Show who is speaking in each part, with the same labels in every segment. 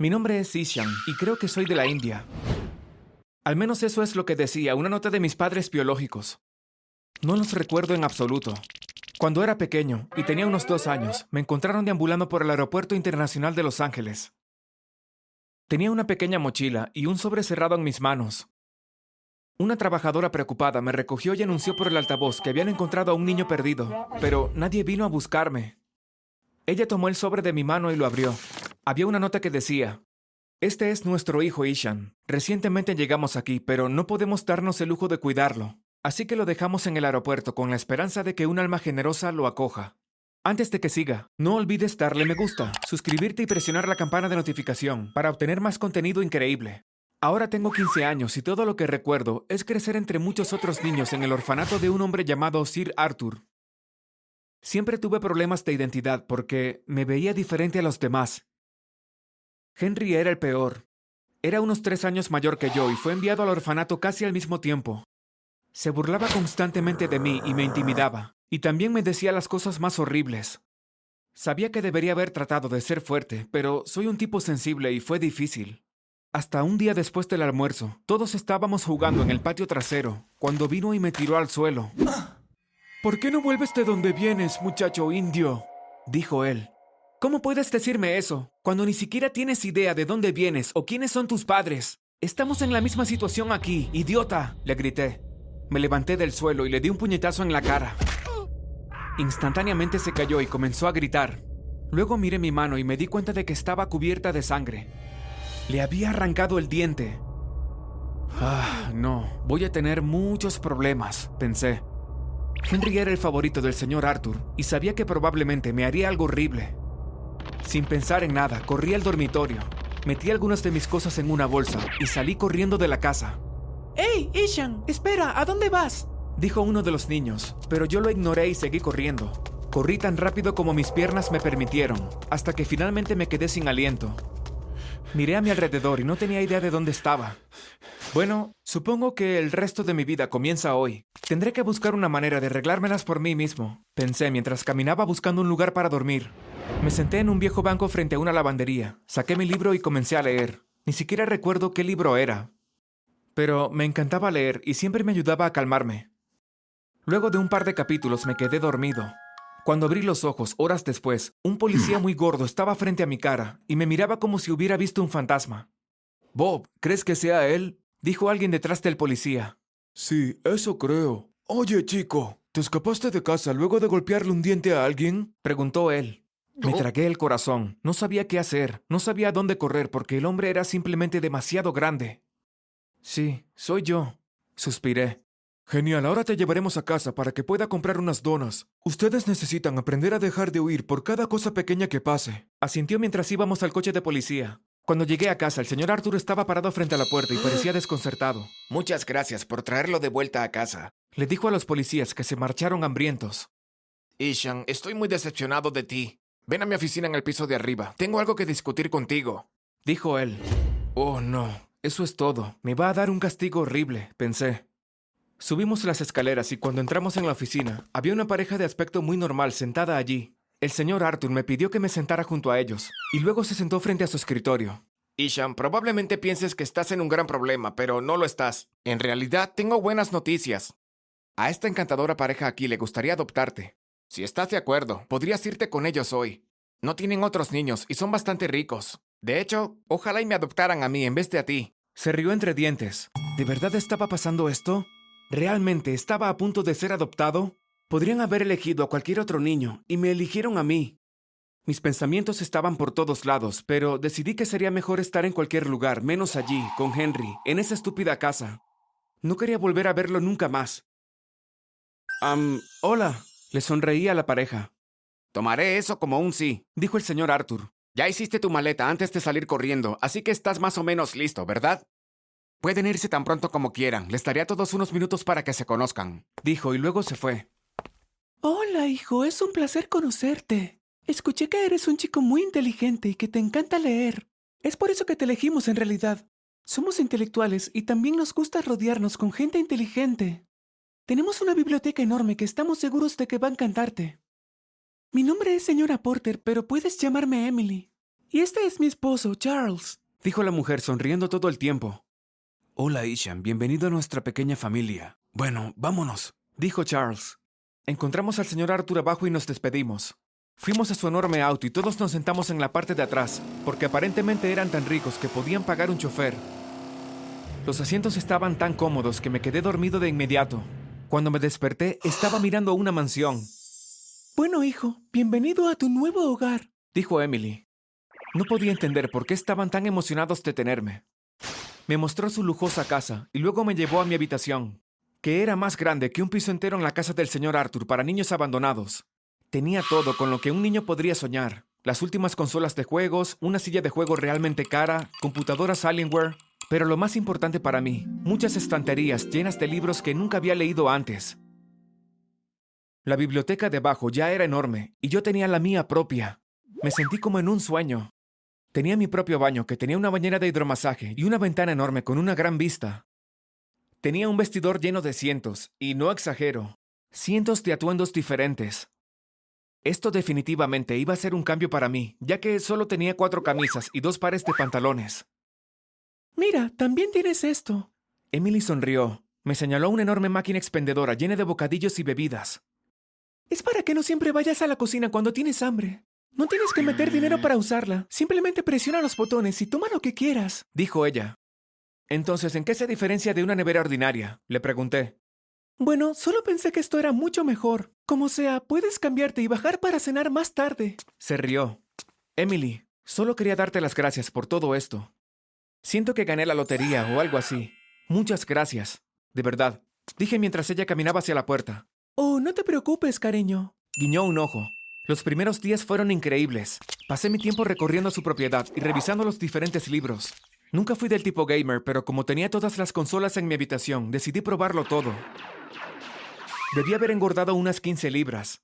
Speaker 1: Mi nombre es Ishan y creo que soy de la India. Al menos eso es lo que decía una nota de mis padres biológicos. No los recuerdo en absoluto. Cuando era pequeño y tenía unos dos años, me encontraron deambulando por el Aeropuerto Internacional de Los Ángeles. Tenía una pequeña mochila y un sobre cerrado en mis manos. Una trabajadora preocupada me recogió y anunció por el altavoz que habían encontrado a un niño perdido, pero nadie vino a buscarme. Ella tomó el sobre de mi mano y lo abrió. Había una nota que decía, Este es nuestro hijo Ishan. Recientemente llegamos aquí, pero no podemos darnos el lujo de cuidarlo. Así que lo dejamos en el aeropuerto con la esperanza de que un alma generosa lo acoja. Antes de que siga, no olvides darle me gusta, suscribirte y presionar la campana de notificación para obtener más contenido increíble. Ahora tengo 15 años y todo lo que recuerdo es crecer entre muchos otros niños en el orfanato de un hombre llamado Sir Arthur. Siempre tuve problemas de identidad porque me veía diferente a los demás. Henry era el peor. Era unos tres años mayor que yo y fue enviado al orfanato casi al mismo tiempo. Se burlaba constantemente de mí y me intimidaba, y también me decía las cosas más horribles. Sabía que debería haber tratado de ser fuerte, pero soy un tipo sensible y fue difícil. Hasta un día después del almuerzo, todos estábamos jugando en el patio trasero, cuando vino y me tiró al suelo. ¿Por qué no vuelves de donde vienes, muchacho indio? dijo él. ¿Cómo puedes decirme eso, cuando ni siquiera tienes idea de dónde vienes o quiénes son tus padres? Estamos en la misma situación aquí, idiota, le grité. Me levanté del suelo y le di un puñetazo en la cara. Instantáneamente se cayó y comenzó a gritar. Luego miré mi mano y me di cuenta de que estaba cubierta de sangre. Le había arrancado el diente. Ah, no, voy a tener muchos problemas, pensé. Henry era el favorito del señor Arthur y sabía que probablemente me haría algo horrible. Sin pensar en nada, corrí al dormitorio, metí algunas de mis cosas en una bolsa y salí corriendo de la casa.
Speaker 2: ¡Hey, Ishan! ¡Espera! ¿A dónde vas?
Speaker 1: Dijo uno de los niños, pero yo lo ignoré y seguí corriendo. Corrí tan rápido como mis piernas me permitieron, hasta que finalmente me quedé sin aliento. Miré a mi alrededor y no tenía idea de dónde estaba. Bueno, supongo que el resto de mi vida comienza hoy. Tendré que buscar una manera de arreglármelas por mí mismo, pensé mientras caminaba buscando un lugar para dormir. Me senté en un viejo banco frente a una lavandería, saqué mi libro y comencé a leer. Ni siquiera recuerdo qué libro era. Pero me encantaba leer y siempre me ayudaba a calmarme. Luego de un par de capítulos me quedé dormido, cuando abrí los ojos, horas después, un policía muy gordo estaba frente a mi cara y me miraba como si hubiera visto un fantasma. Bob, ¿crees que sea él? dijo alguien detrás del policía.
Speaker 3: Sí, eso creo. Oye, chico, ¿te escapaste de casa luego de golpearle un diente a alguien?
Speaker 1: preguntó él. Me tragué el corazón. No sabía qué hacer. No sabía dónde correr porque el hombre era simplemente demasiado grande. Sí, soy yo, suspiré.
Speaker 3: Genial, ahora te llevaremos a casa para que pueda comprar unas donas. Ustedes necesitan aprender a dejar de huir por cada cosa pequeña que pase.
Speaker 1: Asintió mientras íbamos al coche de policía. Cuando llegué a casa, el señor Arthur estaba parado frente a la puerta y parecía desconcertado.
Speaker 4: Muchas gracias por traerlo de vuelta a casa.
Speaker 1: Le dijo a los policías que se marcharon hambrientos.
Speaker 4: Ishan, estoy muy decepcionado de ti. Ven a mi oficina en el piso de arriba. Tengo algo que discutir contigo.
Speaker 1: Dijo él. Oh, no. Eso es todo. Me va a dar un castigo horrible, pensé. Subimos las escaleras y cuando entramos en la oficina, había una pareja de aspecto muy normal sentada allí. El señor Arthur me pidió que me sentara junto a ellos, y luego se sentó frente a su escritorio.
Speaker 4: Ishan, probablemente pienses que estás en un gran problema, pero no lo estás. En realidad, tengo buenas noticias. A esta encantadora pareja aquí le gustaría adoptarte. Si estás de acuerdo, podrías irte con ellos hoy. No tienen otros niños y son bastante ricos. De hecho, ojalá y me adoptaran a mí en vez de a ti.
Speaker 1: Se rió entre dientes. ¿De verdad estaba pasando esto? ¿Realmente estaba a punto de ser adoptado? Podrían haber elegido a cualquier otro niño, y me eligieron a mí. Mis pensamientos estaban por todos lados, pero decidí que sería mejor estar en cualquier lugar, menos allí, con Henry, en esa estúpida casa. No quería volver a verlo nunca más. Um, hola, le sonreí a la pareja.
Speaker 4: Tomaré eso como un sí,
Speaker 1: dijo el señor Arthur.
Speaker 4: Ya hiciste tu maleta antes de salir corriendo, así que estás más o menos listo, ¿verdad? Pueden irse tan pronto como quieran. Les daría a todos unos minutos para que se conozcan.
Speaker 1: Dijo y luego se fue.
Speaker 2: Hola, hijo. Es un placer conocerte. Escuché que eres un chico muy inteligente y que te encanta leer. Es por eso que te elegimos en realidad. Somos intelectuales y también nos gusta rodearnos con gente inteligente. Tenemos una biblioteca enorme que estamos seguros de que va a encantarte. Mi nombre es señora Porter, pero puedes llamarme Emily. Y este es mi esposo, Charles.
Speaker 1: Dijo la mujer sonriendo todo el tiempo.
Speaker 3: Hola, Ishan. Bienvenido a nuestra pequeña familia. Bueno, vámonos.
Speaker 1: Dijo Charles. Encontramos al señor Arthur abajo y nos despedimos. Fuimos a su enorme auto y todos nos sentamos en la parte de atrás, porque aparentemente eran tan ricos que podían pagar un chofer. Los asientos estaban tan cómodos que me quedé dormido de inmediato. Cuando me desperté, estaba mirando a una mansión,
Speaker 2: Bueno, hijo, bienvenido a tu nuevo hogar.
Speaker 1: dijo Emily. No podía entender por qué estaban tan emocionados de tenerme. Me mostró su lujosa casa y luego me llevó a mi habitación, que era más grande que un piso entero en la casa del señor Arthur para niños abandonados. Tenía todo con lo que un niño podría soñar. Las últimas consolas de juegos, una silla de juego realmente cara, computadoras Alienware, pero lo más importante para mí, muchas estanterías llenas de libros que nunca había leído antes. La biblioteca debajo ya era enorme y yo tenía la mía propia. Me sentí como en un sueño. Tenía mi propio baño que tenía una bañera de hidromasaje y una ventana enorme con una gran vista. Tenía un vestidor lleno de cientos, y no exagero, cientos de atuendos diferentes. Esto definitivamente iba a ser un cambio para mí, ya que solo tenía cuatro camisas y dos pares de pantalones.
Speaker 2: Mira, también tienes esto.
Speaker 1: Emily sonrió. Me señaló una enorme máquina expendedora llena de bocadillos y bebidas.
Speaker 2: Es para que no siempre vayas a la cocina cuando tienes hambre. No tienes que meter dinero para usarla. Simplemente presiona los botones y toma lo que quieras.
Speaker 1: Dijo ella. Entonces, ¿en qué se diferencia de una nevera ordinaria? Le pregunté.
Speaker 2: Bueno, solo pensé que esto era mucho mejor. Como sea, puedes cambiarte y bajar para cenar más tarde.
Speaker 1: Se rió. Emily, solo quería darte las gracias por todo esto. Siento que gané la lotería o algo así. Muchas gracias. De verdad. Dije mientras ella caminaba hacia la puerta.
Speaker 2: Oh, no te preocupes, cariño.
Speaker 1: Guiñó un ojo. Los primeros días fueron increíbles. Pasé mi tiempo recorriendo su propiedad y revisando los diferentes libros. Nunca fui del tipo gamer, pero como tenía todas las consolas en mi habitación, decidí probarlo todo. Debía haber engordado unas 15 libras.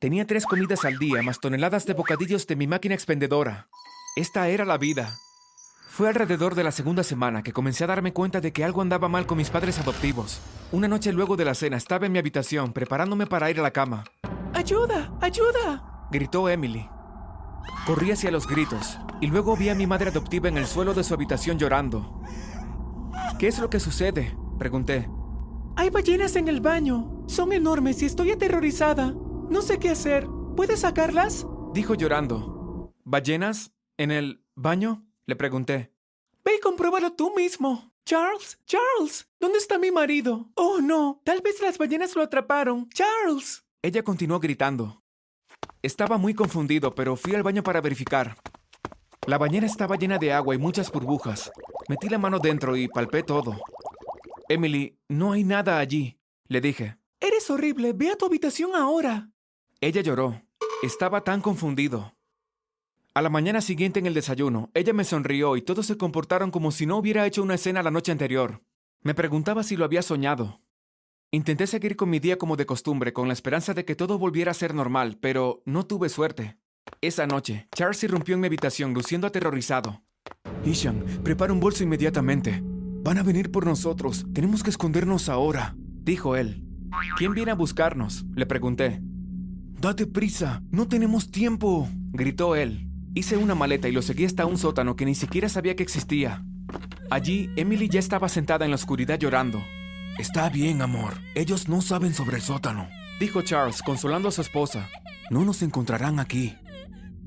Speaker 1: Tenía tres comidas al día, más toneladas de bocadillos de mi máquina expendedora. Esta era la vida. Fue alrededor de la segunda semana que comencé a darme cuenta de que algo andaba mal con mis padres adoptivos. Una noche luego de la cena estaba en mi habitación preparándome para ir a la cama.
Speaker 2: ¡Ayuda! ¡Ayuda!
Speaker 1: Gritó Emily. Corrí hacia los gritos y luego vi a mi madre adoptiva en el suelo de su habitación llorando. ¿Qué es lo que sucede? Pregunté.
Speaker 2: Hay ballenas en el baño. Son enormes y estoy aterrorizada. No sé qué hacer. ¿Puedes sacarlas?
Speaker 1: Dijo llorando. ¿Ballenas? ¿En el baño? Le pregunté.
Speaker 2: Ve y compruébalo tú mismo. Charles, Charles, ¿dónde está mi marido? Oh, no, tal vez las ballenas lo atraparon. Charles.
Speaker 1: Ella continuó gritando. Estaba muy confundido, pero fui al baño para verificar. La bañera estaba llena de agua y muchas burbujas. Metí la mano dentro y palpé todo. Emily, no hay nada allí, le dije.
Speaker 2: Eres horrible. Ve a tu habitación ahora.
Speaker 1: Ella lloró. Estaba tan confundido. A la mañana siguiente en el desayuno, ella me sonrió y todos se comportaron como si no hubiera hecho una escena la noche anterior. Me preguntaba si lo había soñado. Intenté seguir con mi día como de costumbre, con la esperanza de que todo volviera a ser normal, pero no tuve suerte. Esa noche, Charles irrumpió en mi habitación luciendo aterrorizado.
Speaker 3: Ishan, prepara un bolso inmediatamente. Van a venir por nosotros. Tenemos que escondernos ahora.
Speaker 1: Dijo él. ¿Quién viene a buscarnos? Le pregunté.
Speaker 3: Date prisa. No tenemos tiempo.
Speaker 1: Gritó él. Hice una maleta y lo seguí hasta un sótano que ni siquiera sabía que existía. Allí, Emily ya estaba sentada en la oscuridad llorando.
Speaker 3: Está bien, amor. Ellos no saben sobre el sótano.
Speaker 1: Dijo Charles, consolando a su esposa.
Speaker 3: No nos encontrarán aquí.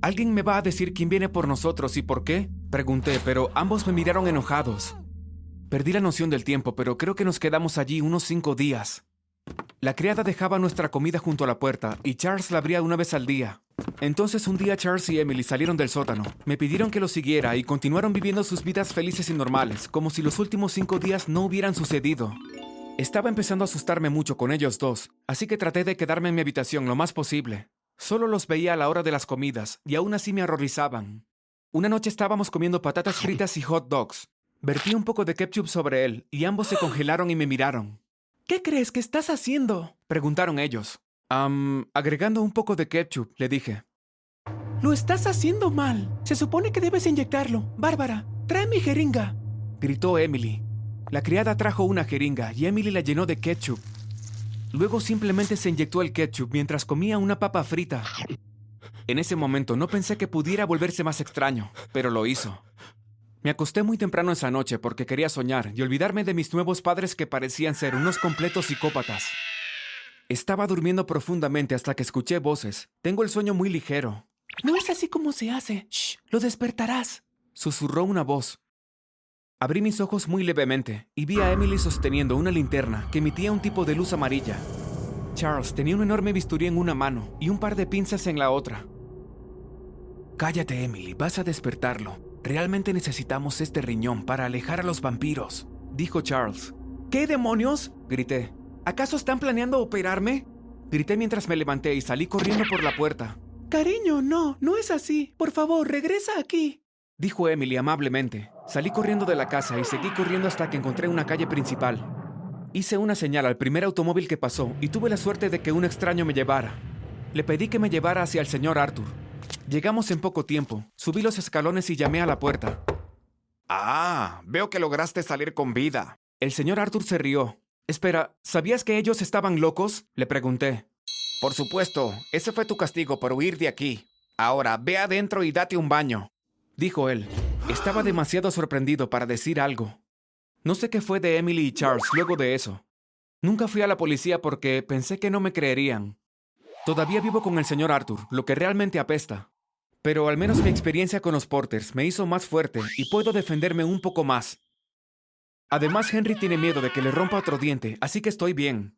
Speaker 1: ¿Alguien me va a decir quién viene por nosotros y por qué? Pregunté, pero ambos me miraron enojados. Perdí la noción del tiempo, pero creo que nos quedamos allí unos cinco días. La criada dejaba nuestra comida junto a la puerta y Charles la abría una vez al día. Entonces un día Charles y Emily salieron del sótano. Me pidieron que los siguiera y continuaron viviendo sus vidas felices y normales, como si los últimos cinco días no hubieran sucedido. Estaba empezando a asustarme mucho con ellos dos, así que traté de quedarme en mi habitación lo más posible. Solo los veía a la hora de las comidas y aún así me horrorizaban. Una noche estábamos comiendo patatas fritas y hot dogs. Vertí un poco de ketchup sobre él y ambos se congelaron y me miraron.
Speaker 2: ¿Qué crees que estás haciendo?
Speaker 1: Preguntaron ellos. Am, agregando un poco de ketchup, le dije.
Speaker 2: Lo estás haciendo mal. Se supone que debes inyectarlo. Bárbara, trae mi jeringa.
Speaker 1: Gritó Emily. La criada trajo una jeringa y Emily la llenó de ketchup. Luego simplemente se inyectó el ketchup mientras comía una papa frita. En ese momento no pensé que pudiera volverse más extraño, pero lo hizo. Me acosté muy temprano esa noche porque quería soñar y olvidarme de mis nuevos padres que parecían ser unos completos psicópatas. Estaba durmiendo profundamente hasta que escuché voces. Tengo el sueño muy ligero.
Speaker 2: No es así como se hace. Shh, lo despertarás.
Speaker 1: Susurró una voz. Abrí mis ojos muy levemente y vi a Emily sosteniendo una linterna que emitía un tipo de luz amarilla. Charles tenía un enorme bisturí en una mano y un par de pinzas en la otra. Cállate, Emily, vas a despertarlo. Realmente necesitamos este riñón para alejar a los vampiros, dijo Charles. ¿Qué demonios? grité. ¿Acaso están planeando operarme? Grité mientras me levanté y salí corriendo por la puerta.
Speaker 2: Cariño, no, no es así. Por favor, regresa aquí.
Speaker 1: Dijo Emily amablemente. Salí corriendo de la casa y seguí corriendo hasta que encontré una calle principal. Hice una señal al primer automóvil que pasó y tuve la suerte de que un extraño me llevara. Le pedí que me llevara hacia el señor Arthur. Llegamos en poco tiempo. Subí los escalones y llamé a la puerta.
Speaker 4: Ah, veo que lograste salir con vida.
Speaker 1: El señor Arthur se rió. Espera, ¿sabías que ellos estaban locos? Le pregunté.
Speaker 4: Por supuesto, ese fue tu castigo por huir de aquí. Ahora, ve adentro y date un baño.
Speaker 1: Dijo él. Estaba demasiado sorprendido para decir algo. No sé qué fue de Emily y Charles luego de eso. Nunca fui a la policía porque pensé que no me creerían. Todavía vivo con el señor Arthur, lo que realmente apesta. Pero al menos mi experiencia con los Porters me hizo más fuerte y puedo defenderme un poco más. Además, Henry tiene miedo de que le rompa otro diente, así que estoy bien.